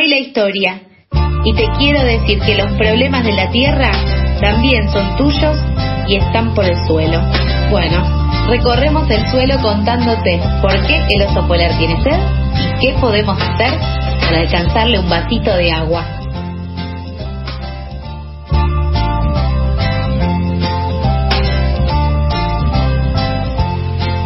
Soy la historia y te quiero decir que los problemas de la tierra también son tuyos y están por el suelo. Bueno, recorremos el suelo contándote por qué el oso polar tiene sed y qué podemos hacer para alcanzarle un vasito de agua.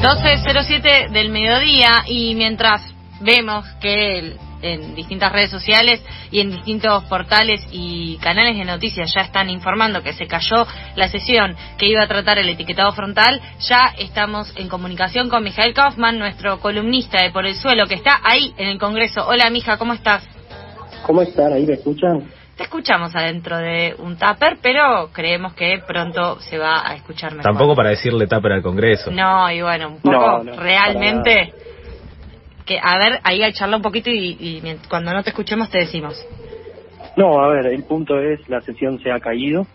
12.07 del mediodía y mientras vemos que en distintas redes sociales y en distintos portales y canales de noticias ya están informando que se cayó la sesión que iba a tratar el etiquetado frontal, ya estamos en comunicación con Mijael Kaufman, nuestro columnista de Por el Suelo, que está ahí en el Congreso. Hola, Mija, ¿cómo estás? ¿Cómo están? ¿Ahí me escuchan? Te escuchamos adentro de un tupper, pero creemos que pronto se va a escuchar mejor. Tampoco para decirle tupper al Congreso. No, y bueno, un poco realmente... Que, a ver, ahí hay charla un poquito y, cuando no te escuchemos te decimos. No, a ver, el punto es, la sesión se ha caído,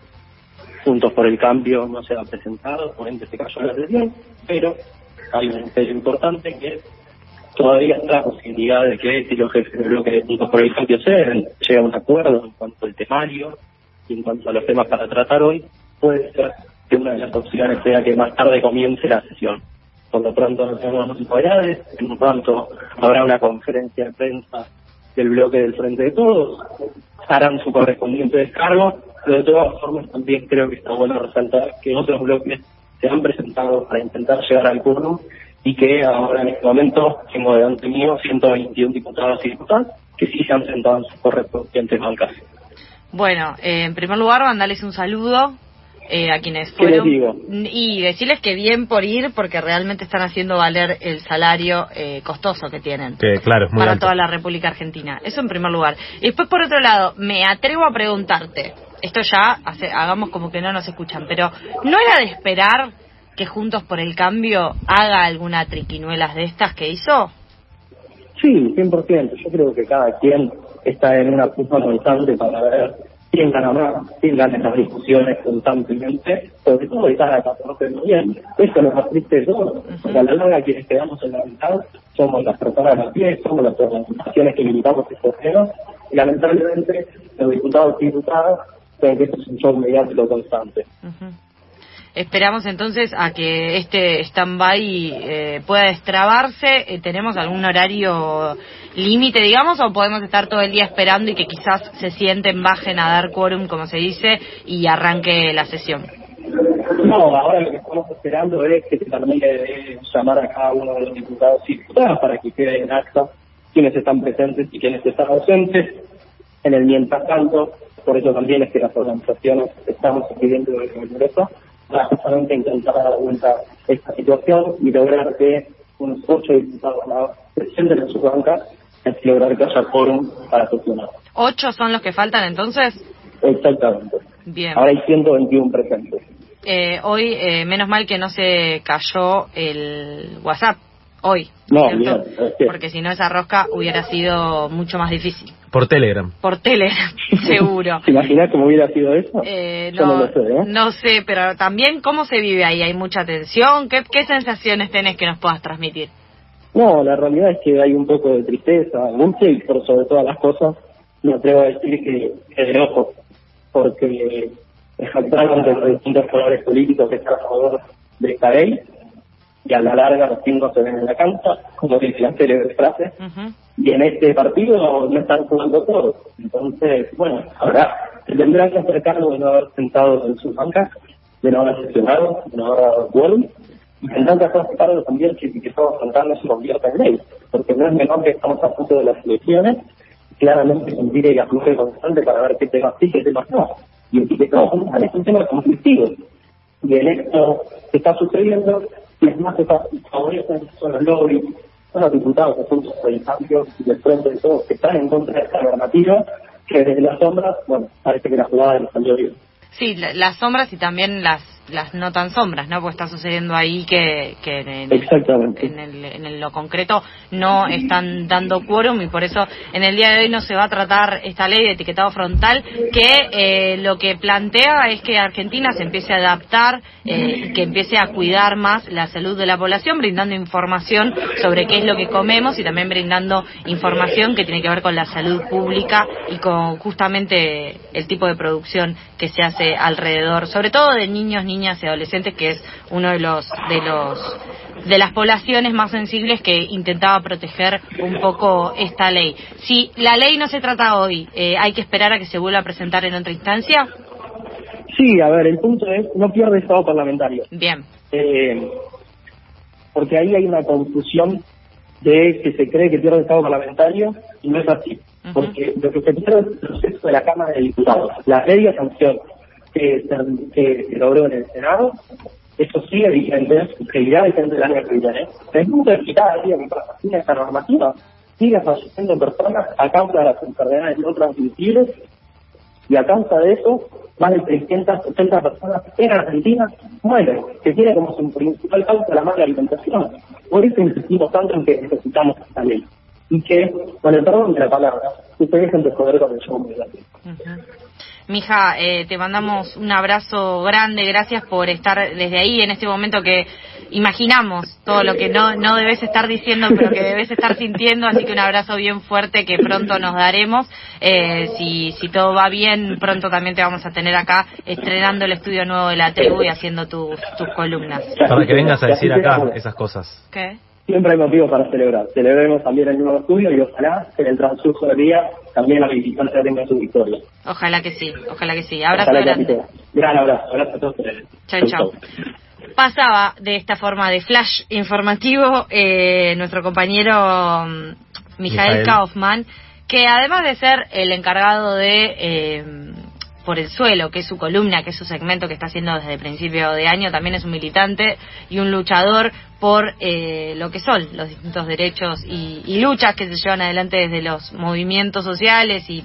Juntos por el Cambio no se ha presentado, por ende se cayó la sesión, pero hay un misterio importante que todavía está la posibilidad de que si los jefes del bloque de Juntos por el Cambio se lleguen a un acuerdo en cuanto al temario y en cuanto a los temas para tratar hoy, puede ser que una de las opciones sea que más tarde comience la sesión. Por lo pronto tenemos novedades, en pronto habrá una conferencia de prensa del bloque del Frente de Todos, harán su correspondiente descargo, pero de todas formas también creo que está bueno resaltar que otros bloques se han presentado para intentar llegar al quórum y que ahora en este momento tengo delante mío 121 diputados y diputadas que sí se han sentado en sus correspondientes bancas. Bueno, eh, en primer lugar, mandarles un saludo eh, a quienes fueron y decirles que bien por ir porque realmente están haciendo valer el salario eh, costoso que tienen claro, para toda la República Argentina. Eso en primer lugar. Y después, por otro lado, me atrevo a preguntarte, esto ya hagamos como que no nos escuchan, pero ¿no era de esperar que Juntos por el Cambio haga alguna triquinuelas de estas que hizo? Sí, 100%. Yo creo que cada quien está en una puja constante para ver gana más, quién gana las discusiones constantemente, sobre todo de cada 14 de noviembre. Eso nos de todo, porque a la larga quienes quedamos en la mitad somos las personas de pie, somos las organizaciones que militamos estos temas, y lamentablemente los diputados y diputadas creen que esto es un show mediático constante. Esperamos entonces a que este stand-by eh, pueda destrabarse. Eh, ¿Tenemos algún horario límite, digamos, o podemos estar todo el día esperando y que quizás se sienten, bajen a dar quórum, como se dice, y arranque la sesión? No, ahora lo que estamos esperando es que se termine de llamar a cada uno de los diputados y diputadas para que quede en acta quienes están presentes y quienes están ausentes. En el mientras tanto, por eso también es que las organizaciones estamos pidiendo el Congreso para justamente intentar dar vuelta esta situación y lograr que unos ocho diputados presenten en su banca y lograr que haya quórum para funcionar. ¿Ocho son los que faltan entonces? Exactamente. Bien. Ahora hay 121 presentes. Eh, hoy, eh, menos mal que no se cayó el WhatsApp hoy. No, Porque si no, esa rosca hubiera sido mucho más difícil. Por Telegram. Por Telegram, seguro. ¿Te imaginas cómo hubiera sido eso? Eh, no, no, lo sé, ¿eh? No sé, pero también cómo se vive ahí. ¿Hay mucha tensión? ¿Qué, ¿Qué sensaciones tenés que nos puedas transmitir? No, la realidad es que hay un poco de tristeza, mucho y por sobre todas las cosas, me atrevo a decir que, es de ojo, porque jactaron de los distintos colores políticos que están a favor de esta ley y a la larga los cinco se ven en la cancha, como dice la célebre frase, y en este partido no están jugando todos. Entonces, bueno, ahora se tendrán que hacer cargo de no haber sentado en sus bancas, de no haber sesionado, de no haber dado acuerdo, y tendrán que también que, que estamos contando se convierta en ley, porque no es menor que estamos a punto de las elecciones, claramente sentir el aflujo constante para ver qué temas sí, qué temas no. Y que todos es un tema conflictivo. Y en esto que está sucediendo, es más que favorecen son los lobbies, son los diputados de Juntos por el Cambio y del Frente de Todos que están en contra de esta normativa, que desde las sombras, bueno, parece que la jugada les salió bien. Sí, las sombras y también las las no tan sombras, ¿no? Porque está sucediendo ahí que, que en, Exactamente. en, el, en lo concreto no están dando quórum y por eso en el día de hoy no se va a tratar esta ley de etiquetado frontal que eh, lo que plantea es que Argentina se empiece a adaptar eh, y que empiece a cuidar más la salud de la población brindando información sobre qué es lo que comemos y también brindando información que tiene que ver con la salud pública y con justamente el tipo de producción que se hace alrededor, sobre todo de niños, niñas y adolescentes, que es uno de los de los de las poblaciones más sensibles que intentaba proteger un poco esta ley. Si la ley no se trata hoy, eh, ¿hay que esperar a que se vuelva a presentar en otra instancia? Sí, a ver, el punto es, no pierde estado parlamentario. Bien. Eh, porque ahí hay una confusión de que se cree que pierde estado parlamentario y no es así. Porque lo que se pierde es el proceso de la Cámara de Diputados. La media sanción que se, logró en el Senado, eso sigue vigente, seguirá vigente el año que viene. Vista cada día que sin esta normativa, sigue falleciendo personas a causa de las enfermedades no transmisibles y a causa de eso, más de 380 personas en Argentina mueren, que tiene como su principal causa la mala alimentación. Por eso insistimos tanto en que necesitamos esta ley. Y que, con el perdón de la palabra, ustedes dejen de joder con el show muy grande. Ujú. Mija, eh, te mandamos un abrazo grande, gracias por estar desde ahí en este momento que imaginamos todo lo que no, no debes estar diciendo, pero que debes estar sintiendo, así que un abrazo bien fuerte que pronto nos daremos. Eh, si, si todo va bien, pronto también te vamos a tener acá estrenando el estudio nuevo de la tribu y haciendo tus, tus columnas. Para que vengas a decir acá esas cosas. ¿Qué? Siempre hay motivos para celebrar. Celebremos también el nuevo estudio y ojalá que en el transcurso del día también la visitancia tenga su victoria. Ojalá que sí, ojalá que sí. Abrazo Ojalá grande. Gran abrazo. Abrazo a todos ustedes. Chau, chau. Pasaba de esta forma de flash informativo eh, nuestro compañero mm, Mijael Mijael. Kaufman, que además de ser el encargado de eh, Por el Suelo, que es su columna, que es su segmento que está haciendo desde el principio de año, también es un militante y un luchador por eh, lo que son los distintos derechos y, y luchas que se llevan adelante desde los movimientos sociales y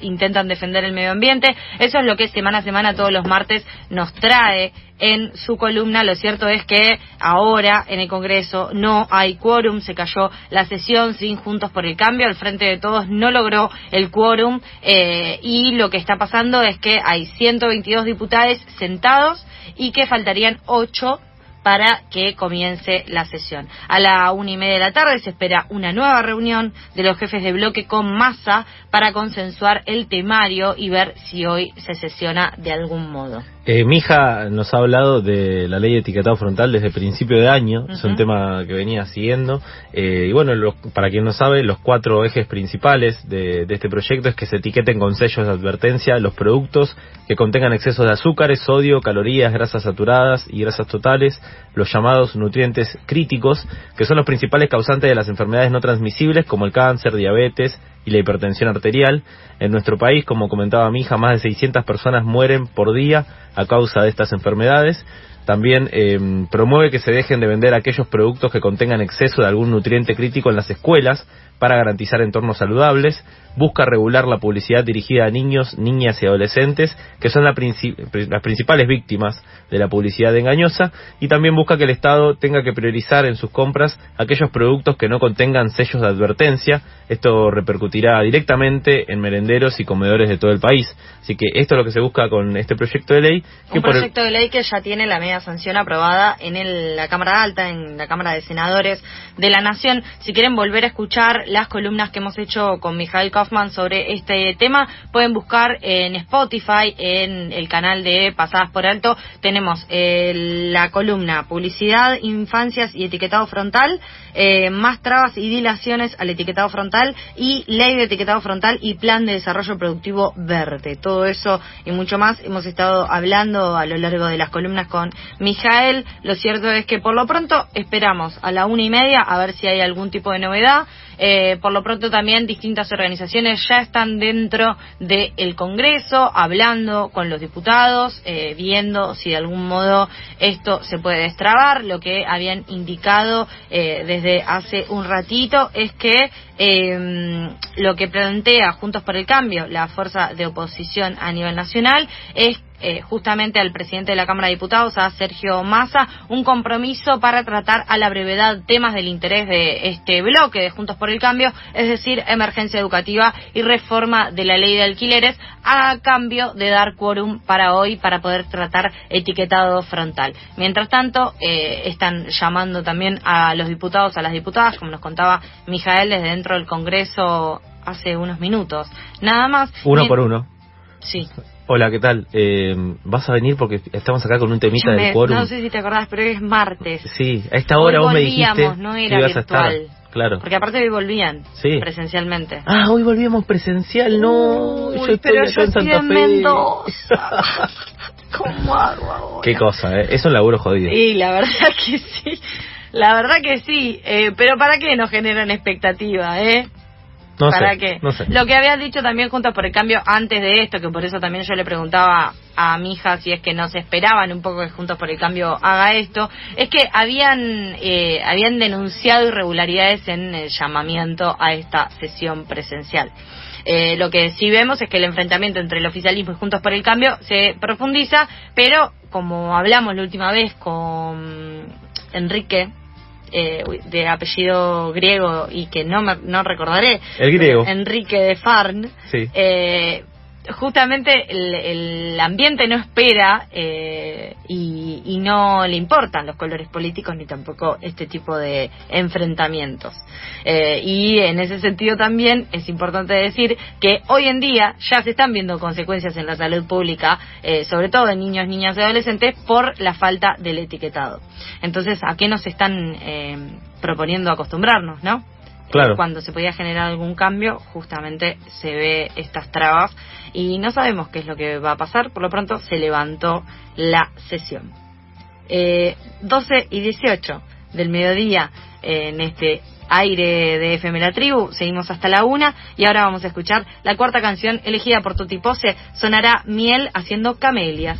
intentan defender el medio ambiente. Eso es lo que semana a semana, todos los martes, nos trae en su columna. Lo cierto es que ahora en el Congreso no hay quórum, se cayó la sesión sin Juntos por el Cambio, al frente de todos no logró el quórum eh, y lo que está pasando es que hay 122 diputados sentados y que faltarían 8 para que comience la sesión. A la una y media de la tarde se espera una nueva reunión de los jefes de bloque con masa para consensuar el temario y ver si hoy se sesiona de algún modo. Eh, mi hija nos ha hablado de la ley de etiquetado frontal desde principio de año, es un tema que venía siguiendo. Eh, y bueno, los- para quien no sabe, los cuatro ejes principales de, de este proyecto es que se etiqueten con sellos de advertencia los productos que contengan excesos de azúcares, sodio, calorías, grasas saturadas y grasas totales, los llamados nutrientes críticos, que son los principales causantes de las enfermedades no transmisibles como el cáncer, diabetes y la hipertensión arterial. En nuestro país, como comentaba mi hija, más de 600 personas mueren por día a causa de estas enfermedades. También eh, promueve que se dejen de vender aquellos productos que contengan exceso de algún nutriente crítico en las escuelas para garantizar entornos saludables. Busca regular la publicidad dirigida a niños, niñas y adolescentes, que son la princi- las principales víctimas de la publicidad engañosa. Y también busca que el Estado tenga que priorizar en sus compras aquellos productos que no contengan sellos de advertencia. Esto repercutirá directamente en merenderos y comedores de todo el país. Así que esto es lo que se busca con este proyecto de ley. Que Un el- proyecto de ley que ya tiene la media sanción aprobada en el- la Cámara Alta, en la Cámara de Senadores de la Nación. Si quieren volver a escuchar las columnas que hemos hecho con Mijael Kaufman sobre este tema, pueden buscar en Spotify, en el canal de Pasadas por Alto. Tenemos eh, la columna Publicidad, Infancias y Etiquetado Frontal, eh, más trabas y dilaciones al etiquetado frontal y ley de etiquetado frontal y plan de desarrollo productivo verde. Todo eso y mucho más hemos estado hablando a lo largo de las columnas con Mijael. Lo cierto es que por lo pronto esperamos a la una y media a ver si hay algún tipo de novedad. Eh, por lo pronto también distintas organizaciones ya están dentro del Congreso hablando con los diputados, eh, viendo si de algún modo esto se puede destrabar. Lo que habían indicado eh, desde hace un ratito es que eh, lo que plantea Juntos por el Cambio, la fuerza de oposición a nivel nacional, es eh, justamente al presidente de la Cámara de Diputados, a Sergio Massa, un compromiso para tratar a la brevedad temas del interés de este bloque de Juntos por el Cambio, es decir, emergencia educativa y reforma de la ley de alquileres, a cambio de dar quórum para hoy para poder tratar etiquetado frontal. Mientras tanto, eh, están llamando también a los diputados, a las diputadas, como nos contaba Mijael desde dentro del Congreso hace unos minutos. Nada más. Uno por uno. Sí. Hola, ¿qué tal? Eh, ¿Vas a venir? Porque estamos acá con un temita me- del quórum. No sé si te acordás, pero hoy es martes. Sí, a esta hora Hoy vos me dijiste no que era ibas a estar. virtual. Claro. Porque aparte hoy volvían Sí. presencialmente. Ah, hoy volvíamos presencial, no. Uy, yo estoy pero yo en Santa Fe. Mendoza. ¿Cómo hago ahora? Qué cosa, ¿eh? Es un laburo jodido. Sí, la verdad que sí. La verdad que sí. Eh, pero ¿para qué nos generan expectativa, eh? no ¿Para sé, qué? no sé. Lo que habías dicho también Juntos por el Cambio antes de esto, que por eso también yo le preguntaba a mi hija si es que nos esperaban un poco que Juntos por el Cambio haga esto, es que habían, eh, habían denunciado irregularidades en el llamamiento a esta sesión presencial. Eh, lo que sí vemos es que el enfrentamiento entre el oficialismo y Juntos por el Cambio se profundiza, pero como hablamos la última vez con Enrique, eh, de apellido griego y que no me, no recordaré, El griego. Enrique de Farn, Sí. eh, justamente el, ambiente no espera eh, y, y no le importan los colores políticos ni tampoco este tipo de enfrentamientos. Eh, y en ese sentido también es importante decir que hoy en día ya se están viendo consecuencias en la salud pública, eh, sobre todo en niños, niñas y adolescentes, por la falta del etiquetado. Entonces, ¿a qué nos están proponiendo acostumbrarnos, no? Claro. cuando se podía generar algún cambio, justamente se ve estas trabas y no sabemos qué es lo que va a pasar. Por lo pronto se levantó la sesión. Eh, 12 y 18 del mediodía eh, en este aire de FM La Tribu. Seguimos hasta la una y ahora vamos a escuchar la cuarta canción elegida por Tuti Pose. Sonará Miel haciendo camelias.